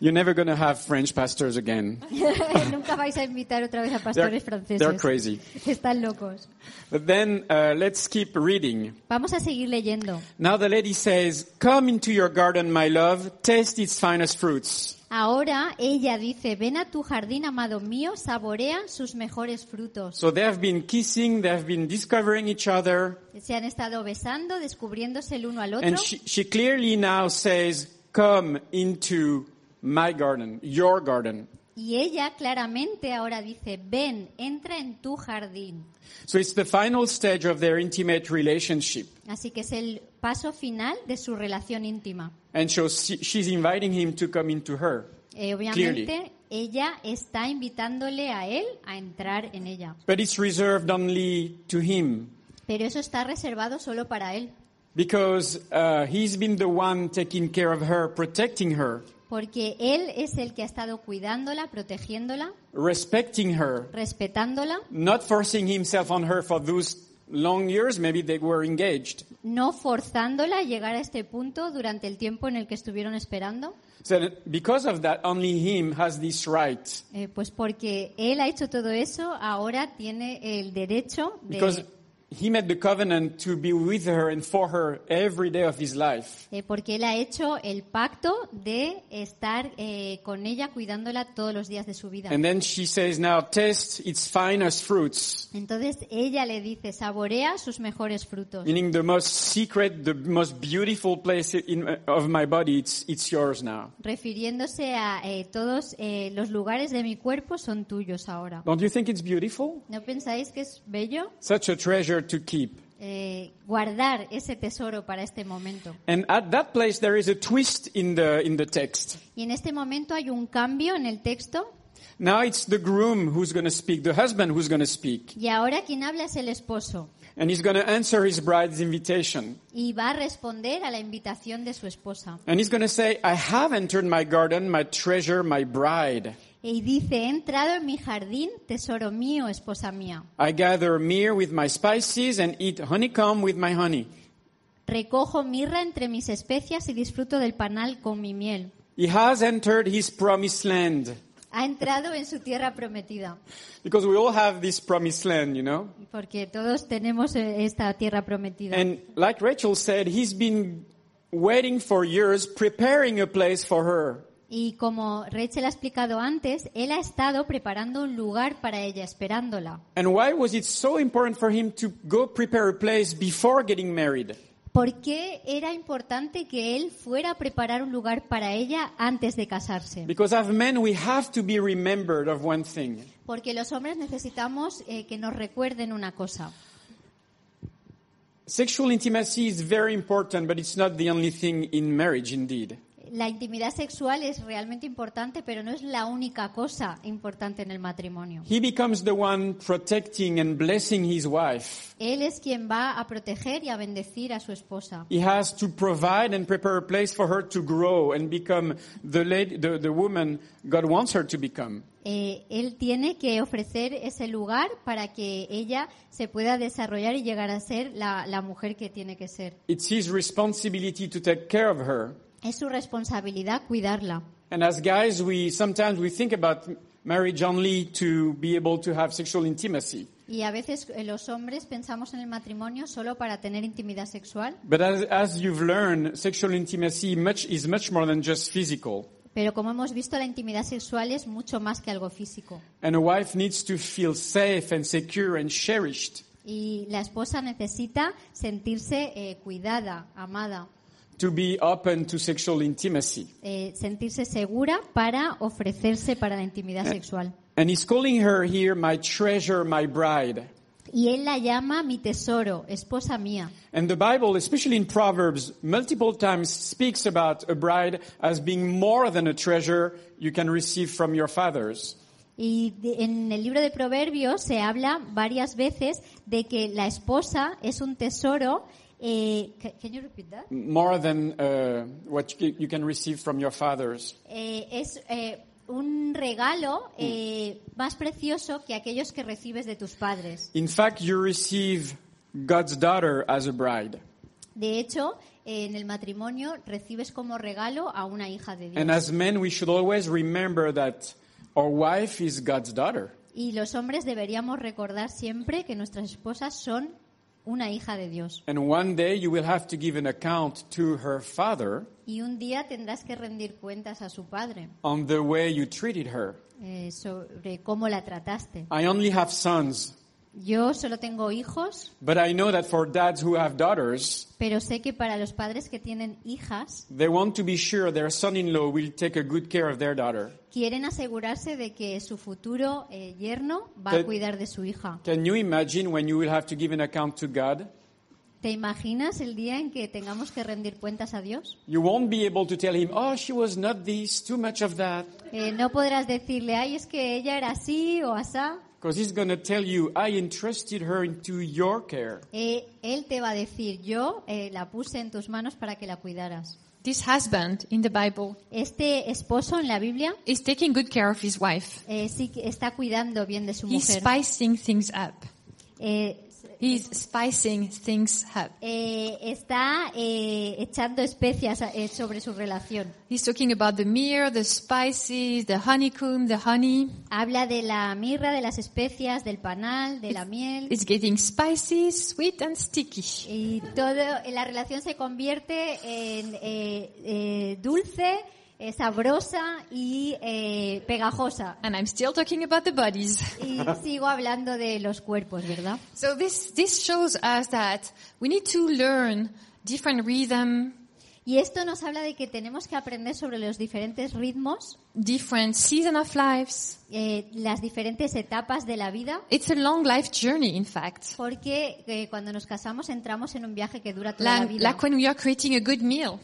You're never going to have French pastors again. Nunca vais a invitar otra vez a They're, pastores franceses. they're crazy. Están locos. But then uh, let's keep reading. Vamos a seguir leyendo. Now the lady says, Come into your garden, my love, taste its finest fruits. Ahora ella dice, ven a tu jardín, amado mío, saborea sus mejores frutos. So they have been kissing, they have been discovering each other, Se han estado besando, descubriéndose el uno al otro. and she, she clearly now says, Come into my garden, your garden. Y ella claramente ahora dice, ven, entra en tu jardín. So it's the final stage of their intimate relationship. Así que es el paso final de su relación íntima. And so she- she's inviting him to come into her. Eh, obviamente, ella está invitándole a él a entrar en ella. But it's reserved only to him Pero eso está reservado solo para él. because uh, he's been the one taking care of her, protecting her, Porque él es el que ha estado cuidándola, protegiéndola, respecting her, respetándola, not forcing himself on her for those long years. Maybe they were engaged. no forzándola a llegar a este punto durante el tiempo en el que estuvieron esperando. So because of that, only him has this right. Eh, pues porque él ha hecho todo eso, ahora tiene el derecho de, Because he made the covenant to be with her and for her every day of his life. Eh, porque él ha hecho el pacto de estar eh, con ella cuidándola todos los días de su vida. And then she says, now taste its finest fruits, Entonces ella le dice, saborea sus mejores frutos. meaning the most secret, the most beautiful place in, of my body, it's, it's yours now. Refiriéndose a eh, todos eh, los lugares de mi cuerpo son tuyos ahora. Don't you think it's beautiful? ¿No pensáis que es bello Such a treasure to keep. eh, guardar ese tesoro para este momento? And at that place there is a twist in the, in the text. Y en este momento hay un cambio en el texto Now it's the groom who's going to speak, the husband who's going to speak. y ahora quien habla es el esposo And he's going to answer his bride's invitation. y va a responder a la invitación de su esposa. And he's going to say, I have entered my garden, my treasure, my bride. Y dice, he entrado en mi jardín, tesoro mío, esposa mía. I gather myrrh with my spices and eat honeycomb with my honey. Recojo mirra entre mis especias y disfruto del panal con mi miel. He has entered his promised land. Ha entrado en su tierra prometida, Because we all have this promised land, you know? porque todos tenemos eh, esta tierra prometida. And like Rachel said, he's been waiting for years, preparing a place for her. Y como Rachel ha explicado antes, él ha estado preparando un lugar para ella, esperándola. And why was it so important for him to go prepare a place before getting married? ¿Por qué era importante que él fuera a preparar un lugar para ella antes de casarse? Because as men, we have to be remembered of one thing. Porque los hombres necesitamos eh, que nos recuerden una cosa. Sexual intimacy is very important, but it's not the only thing in marriage, indeed. La intimidad sexual es realmente importante, pero no es la única cosa importante en el matrimonio. He becomes the one protecting and blessing his wife. Él es quien va a proteger y a bendecir a su esposa. He has to provide and prepare a place for her to grow and become the, lady, the, the woman God wants her to become. Eh, él tiene que ofrecer ese lugar para que ella se pueda desarrollar y llegar a ser la, la mujer que tiene que ser. It's his responsibility to take care of her. Es su responsabilidad cuidarla. And as guys, we sometimes we think about marriage only to be able to have sexual intimacy. Y a veces eh, los hombres pensamos en el matrimonio solo para tener intimidad sexual, But as, as you've learned, sexual intimacy much, is much more than just physical. pero como hemos visto, la intimidad sexual es mucho más que algo físico. And a wife needs to feel safe and secure and cherished Y la esposa necesita sentirse eh, cuidada, amada, to be open to sexual intimacy. eh, sentirse segura para ofrecerse para la intimidad sexual. And he's calling her here my treasure, my bride. Y él la llama mi tesoro, esposa mía. And the Bible, especially in Proverbs, multiple times speaks about a bride as being more than a treasure you can receive from your fathers. Y de- en el libro de Proverbios se habla varias veces de que la esposa es un tesoro. Eh, ca- can you repeat that? More than uh, what you can receive from your fathers. Eh, es eh, un regalo eh, más precioso que aquellos que recibes de tus padres. In fact, you receive God's daughter as a bride. De hecho, en el matrimonio recibes como regalo a una hija de And Dios. as men, we should always remember that our wife is God's daughter. Y los hombres deberíamos recordar siempre que nuestras esposas son una hija de Dios. And one day you will have to give an account to her father Y un día tendrás que rendir cuentas a su padre on the way you treated her. eh, sobre cómo la trataste. I only have sons, Yo solo tengo hijos, but I know that for dads who have daughters, pero sé que para los padres que tienen hijas they want to be sure their son-in-law will take a good care of their daughter. quieren asegurarse de que su futuro eh, yerno va Te- a cuidar de su hija. Can you imagine when you will have to give an account to God? ¿Te imaginas el día en que tengamos que rendir cuentas a Dios? You won't be able to tell him, she was not this, too much of that. No podrás decirle, ay, es que ella era así o asá. Because he's going to tell you, I entrusted her into your care. Eh, él te va a decir, yo eh, la puse en tus manos para que la cuidaras. This husband in the Bible Este esposo en la Biblia is taking good care of his wife. eh, sí está cuidando bien de su He's mujer. spicing things up. Eh, He's spicing things up. eh, está eh, echando especias eh, sobre su relación. He's talking about the myrrh, the spices, the honeycomb, the honey. Habla de la mirra, de las especias, del panal, de la miel. It's getting spicy, sweet, and sticky. Y todo, la relación se convierte en dulce, eh, sabrosa y eh, pegajosa. And I'm still talking about the bodies. Y sigo hablando de los cuerpos, ¿verdad? So this, this shows us that we need to learn different rhythm, Y esto nos habla de que tenemos que aprender sobre los diferentes ritmos, different season of lives. eh, las diferentes etapas de la vida, It's a long life journey, in fact. porque eh, cuando nos casamos entramos en un viaje que dura toda la Like, vida. like when we are creating a good meal.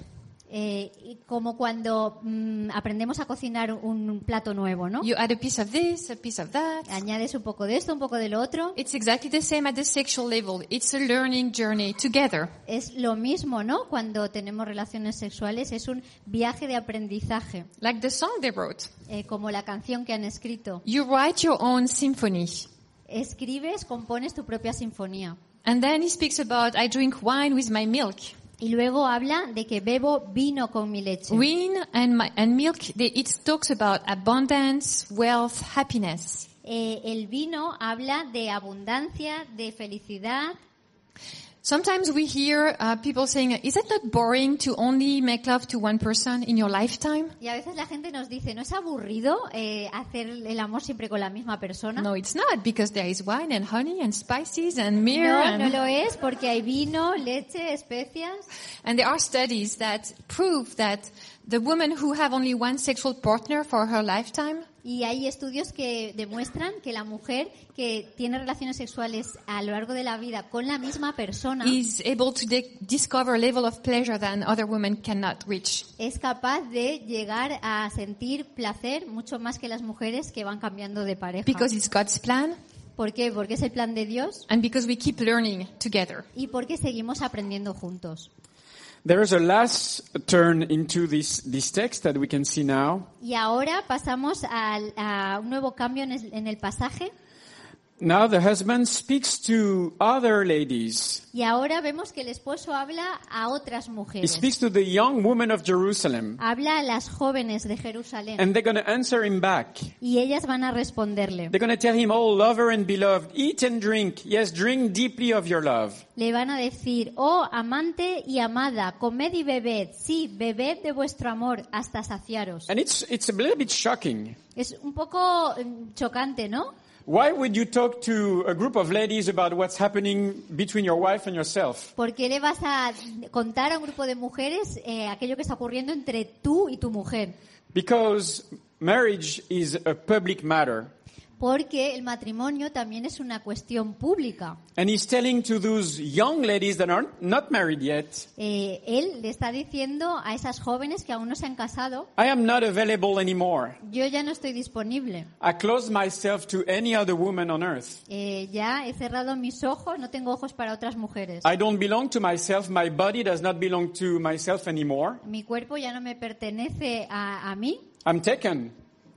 Eh, como cuando mm, aprendemos a cocinar un plato nuevo, ¿no? You add a piece of this, a piece of that. Añades un poco de esto, un poco de lo otro. It's exactly the same at the sexual level. It's a learning journey together. Es lo mismo, ¿no? Cuando tenemos relaciones sexuales es un viaje de aprendizaje, Like the song they wrote. eh, como la canción que han escrito. You write your own symphony. Escribes, compones tu propia sinfonía. And then he speaks about, I drink wine with my milk. Y luego habla de que bebo vino con mi leche. Wine and, my, and milk, it talks about abundance, wealth, happiness. Eh, el vino habla de abundancia, de felicidad. Sometimes we hear uh, people saying, is it not boring to only make love to one person in your lifetime? Y a veces la gente nos dice, ¿no es aburrido eh, hacer el amor siempre con la misma persona? No, it's not, because there is wine and honey and spices and myrrh. No, and, no lo es porque hay vino, leche, especias. and there are studies that prove that the women who have only one sexual partner for her lifetime Y hay estudios que demuestran que la mujer que tiene relaciones sexuales a lo largo de la vida con la misma persona is able to discover a level of pleasure that other women cannot reach. es capaz de llegar a sentir placer mucho más que las mujeres que van cambiando de pareja. Because it's God's plan ¿Por qué? Porque es el plan de Dios and because we keep learning together. y porque seguimos aprendiendo juntos. There is a last turn into this, text that we can see now. Y ahora pasamos a, un nuevo cambio en el pasaje Now the husband speaks to other ladies. y ahora vemos que el esposo habla a otras He mujeres. speaks to the young women of Jerusalem. Habla a las jóvenes de Jerusalén And they're going to answer him back. y ellas van a responderle. They're going to tell him, Oh, lover and beloved, eat and drink. Yes, drink deeply of your love. Le van a decir, oh amante y amada, comed y bebed, sí, bebed de vuestro amor hasta saciaros. And it's, it's a little bit shocking. Es un poco mm, chocante, ¿no? Why would you talk to a group of ladies about what's happening between your wife and yourself? ¿Por qué le vas a contar a un grupo de mujeres eh, aquello que está ocurriendo entre tú y tu mujer? Because marriage is a public matter. Porque el matrimonio también es una cuestión pública. And he's telling to those young ladies that are not married yet, Eh, él le está diciendo a esas jóvenes que aún no se han casado, I am not available anymore. yo ya no estoy disponible. I close myself to any other woman on earth. Eh, ya he cerrado mis ojos, no tengo ojos para otras mujeres. I don't belong to myself. My body does not belong to myself anymore. Mi cuerpo ya no me pertenece a, a mí, I'm taken.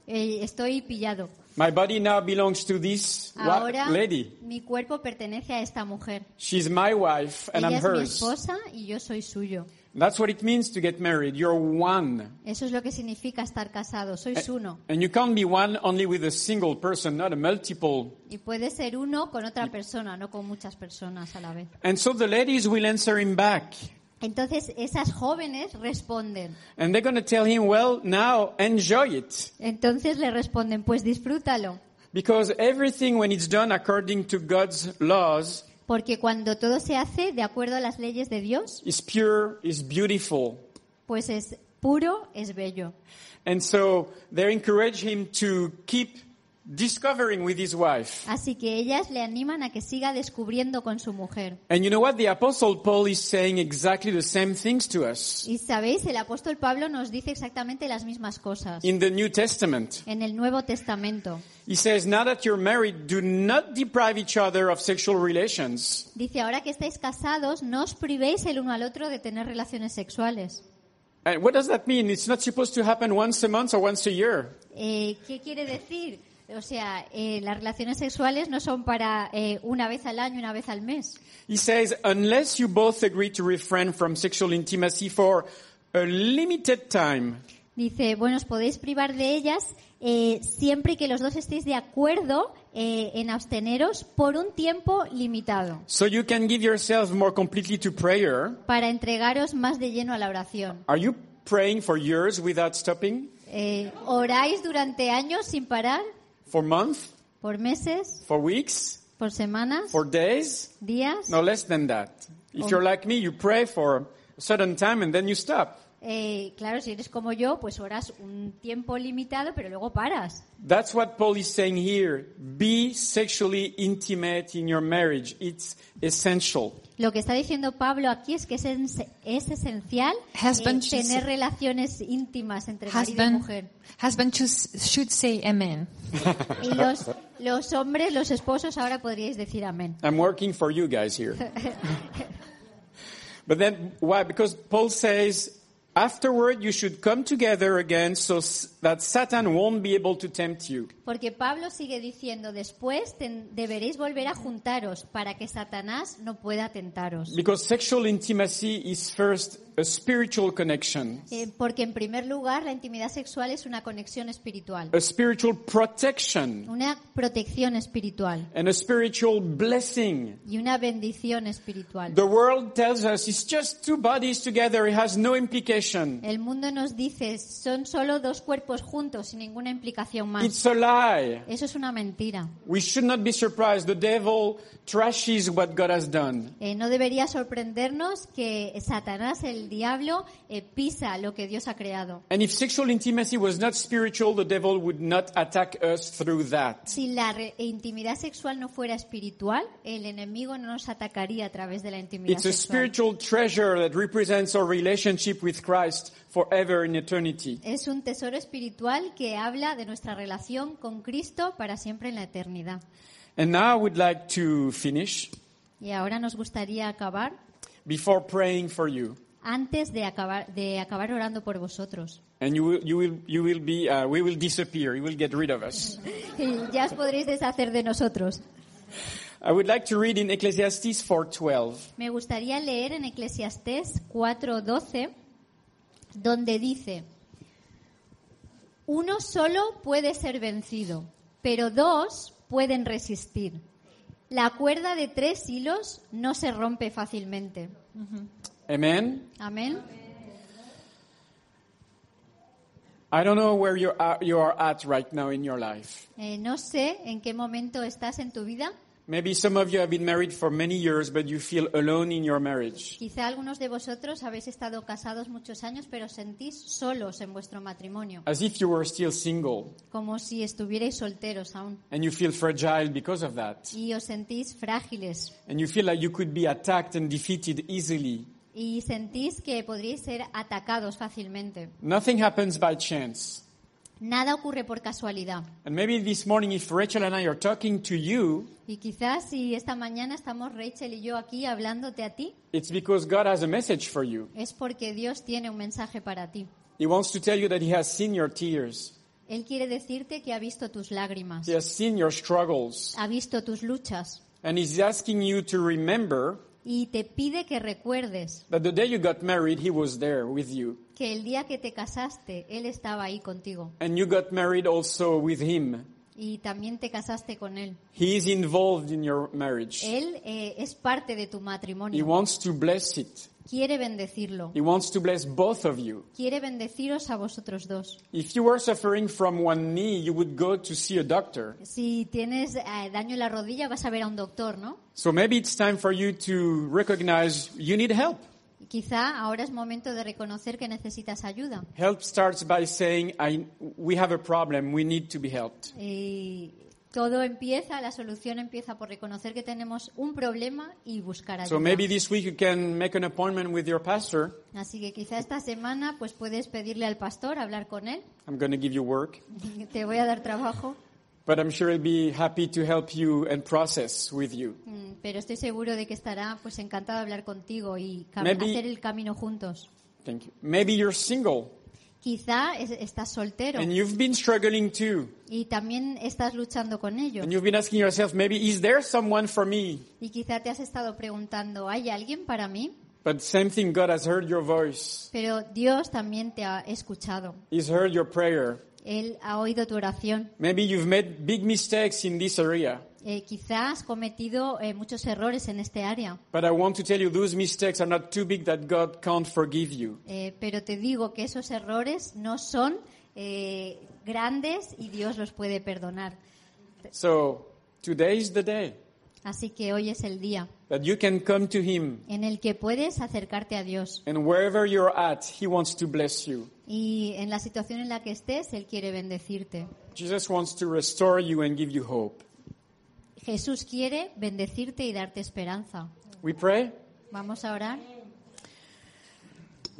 eh, estoy pillado. My body now belongs to this Ahora lady. mi cuerpo pertenece a esta mujer. She's my wife and Ella I'm es mi hers. esposa y yo soy suyo. That's what it means to get married. You're one. Eso es lo que significa estar casado. Sois uno. And you can't be one only with a single person, not a multiple. Y puede ser uno con otra persona, no con muchas personas a la vez. And so the ladies will answer him back. Entonces esas jóvenes responden. And they're going to tell him, well, now enjoy it. Entonces le responden, pues disfrútalo. Because everything, when it's done according to God's laws, Porque cuando todo se hace de acuerdo a las leyes de Dios, is pure, is beautiful. pues es puro, es bello. And so they encourage him to keep discovering with his wife. Así que ellas le animan a que siga descubriendo con su mujer. And you know what? The Apostle Paul is saying exactly the same things to us Y sabéis, el apóstol Pablo nos dice exactamente las mismas cosas in the New Testament. en el Nuevo Testamento. He says, now that you're married, do not deprive each other of sexual relations. Dice, ahora que estáis casados, no os privéis el uno al otro de tener relaciones sexuales. And what does that mean? It's not supposed to happen once a month or once a year. Eh, ¿Qué quiere decir? O sea, eh, las relaciones sexuales no son para eh, una vez al año, una vez al mes. He says, unless you both agree to refrain from sexual intimacy for a limited time, Dice, bueno, os podéis privar de ellas eh, siempre que los dos estéis de acuerdo eh, en absteneros por un tiempo limitado, so you can give yourselves more completely to prayer. para entregaros más de lleno a la oración. Are you praying for years without stopping? Eh, ¿Oráis durante años sin parar? For months? ¿Por meses? For weeks? ¿Por semanas? For days? ¿Días? No less than that. If oh. you're like me, you pray for a certain time and then you stop. Eh, claro, si eres como yo, pues oras un tiempo limitado, pero luego paras. That's what Paul is saying here. Be sexually intimate in your marriage. It's essential. Lo que está diciendo Pablo aquí es que es, es esencial eh, Husband should tener relaciones íntimas entre marido y Husband, mujer. husband should, should say amen. Y los, los hombres, los esposos, ahora podríais decir amén. I'm working for you guys here. but then why? Because Paul says afterward you should come together again so that Satan won't be able to tempt you. Porque Pablo sigue diciendo, después ten- deberéis volver a juntaros para que Satanás no pueda tentaros. Because sexual intimacy is first a spiritual connection, Eh, porque en primer lugar, la intimidad sexual es una conexión espiritual, a spiritual protection, una protección espiritual and a spiritual blessing. y una bendición espiritual. The world tells us it's just two bodies together, it has no implication. El mundo nos dice, son solo dos cuerpos juntos sin ninguna implicación más. It's a lie. Eso es una mentira. We should not be surprised. The devil trashes what God has done. Eh, no debería sorprendernos que Satanás, el diablo, eh, pisa lo que Dios ha creado. And if sexual intimacy was not spiritual, the devil would not attack us through that. Si la intimidad sexual no fuera espiritual, el enemigo no nos atacaría a través de la intimidad It's a sexual. spiritual treasure that represents our relationship with Christ forever in eternity. Es un tesoro espiritual que habla de nuestra relación con Cristo para siempre en la eternidad. And now I would like to finish Y ahora nos gustaría acabar before praying for you. antes de acabar, de acabar orando por vosotros. And you will, you will, you will be, uh, we will disappear. You will get rid of us. Y ya os podréis deshacer de nosotros. I would like to read in Ecclesiastes 4:12. Me gustaría leer en Eclesiastés 4:12, donde dice, uno solo puede ser vencido, pero dos pueden resistir. La cuerda de tres hilos no se rompe fácilmente. Amen. Amén. I don't know where you are, you are at right now in your life. Eh, no sé en qué momento estás en tu vida. Maybe some of you have been married for many years, but you feel alone in your marriage. Quizá algunos de vosotros habéis estado casados muchos años, pero sentís solos en vuestro matrimonio, As if you were still single. como si estuvierais solteros aún. And you feel fragile because of that. Y os sentís frágiles And you feel like you could be attacked and defeated easily. y sentís que podríais ser atacados fácilmente. Nothing happens by chance. Nada ocurre por casualidad. And maybe this morning, if Rachel and I are talking to you, Y quizás si esta mañana estamos Rachel y yo aquí hablándote a ti, it's because God has a message for you. es porque Dios tiene un mensaje para ti. He wants to tell you that He has seen your tears. Él quiere decirte que ha visto tus lágrimas, He has seen your struggles. ha visto tus luchas And He's asking you to remember y te pide que recuerdes that the day you got married, He was there with you. que el día que te casaste, Él estaba ahí contigo And you got married also with Him. Y también te casaste con Él. He is involved in your marriage. Él eh, es parte de tu He matrimonio, wants to bless it. quiere bendecirlo, He wants to bless both of you. quiere bendeciros a vosotros dos. If you were suffering from one knee, you would go to see a doctor. Si tienes eh, daño en la rodilla, vas a ver a un doctor, ¿no? So maybe it's time for you to recognize you need help. Quizá ahora es momento de reconocer que necesitas ayuda. Help starts by saying, I, we have a problem, we need to be helped. Y todo empieza, la solución empieza por reconocer que tenemos un problema y buscar ayuda. So maybe this week you can make an appointment with your pastor. Así que quizá esta semana pues puedes pedirle al pastor, hablar con él. I'm going to give you work, Te voy a dar trabajo, but I'm sure he'll be happy to help you and process with you. mm, pero estoy seguro de que estará pues encantado de hablar contigo y Maybe- hacer el camino juntos. Thank you. Maybe you're single. Quizá es- estás soltero and you've been struggling too. y también estás luchando con ello. And you've been asking yourself, maybe, is there someone for me? Y quizá te has estado preguntando, ¿hay alguien para mí? But same thing, God has heard your voice. Pero Dios también te ha escuchado. He's heard your prayer. Él ha oído tu oración. Maybe you've made big mistakes in this area. Eh, quizá has cometido eh, muchos errores en este área, But I want to tell you, those mistakes are not too big that God can't forgive you. Pero te digo que esos errores no son eh, grandes y Dios los puede perdonar. So, today is the day Así que hoy es el día that you can come to Him. en el que puedes acercarte a Dios. And wherever you're at, He wants to bless you. Y en la situación en la que estés, Él quiere bendecirte. Jesus wants to restore you and give you hope. Jesús quiere bendecirte y darte esperanza. We pray? Vamos a orar.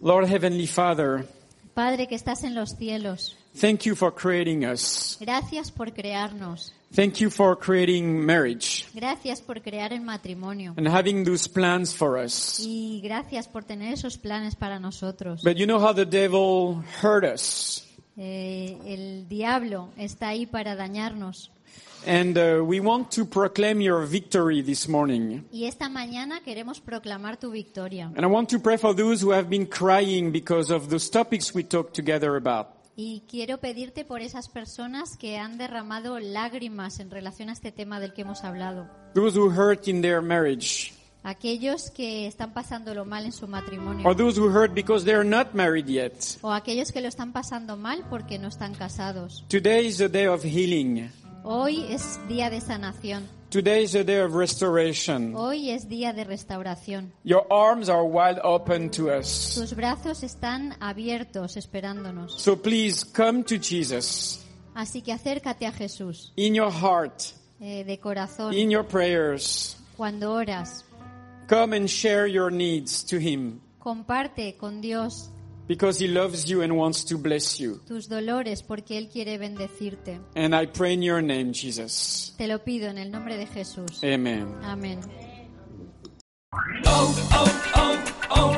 Lord Heavenly Father, Padre que estás en los cielos, thank you for creating us. gracias por crearnos. Thank you for creating marriage Gracias por crear el matrimonio. and having those plans for us. Y gracias por tener esos planes para nosotros. But you know how the devil hurt us. Eh, el diablo está ahí para dañarnos. And uh, we want to proclaim your victory this morning. Y esta mañana queremos proclamar tu victoria. And I want to pray for those who have been crying because of those topics we talked together about. Y quiero pedirte por esas personas que han derramado lágrimas en relación a este tema del que hemos hablado. Those who hurt in their marriage. Aquellos que están pasándolo mal en su matrimonio. Or those who hurt because they're not married yet. O aquellos que lo están pasando mal porque no están casados. Today is a day of healing. Hoy es día de sanación. Today is a day of restoration. Hoy es día de restauración. Your arms are wide open to us. Tus brazos están abiertos esperándonos. So please come to Jesus Así que acércate a Jesús in your heart, eh, de corazón in your prayers. cuando oras. Come and share your needs to Him Comparte con Dios because He loves you and wants to bless you. tus dolores porque Él quiere bendecirte. And I pray in your name, Jesus. Te lo pido en el nombre de Jesús. Amen. Amén. Oh, oh, oh,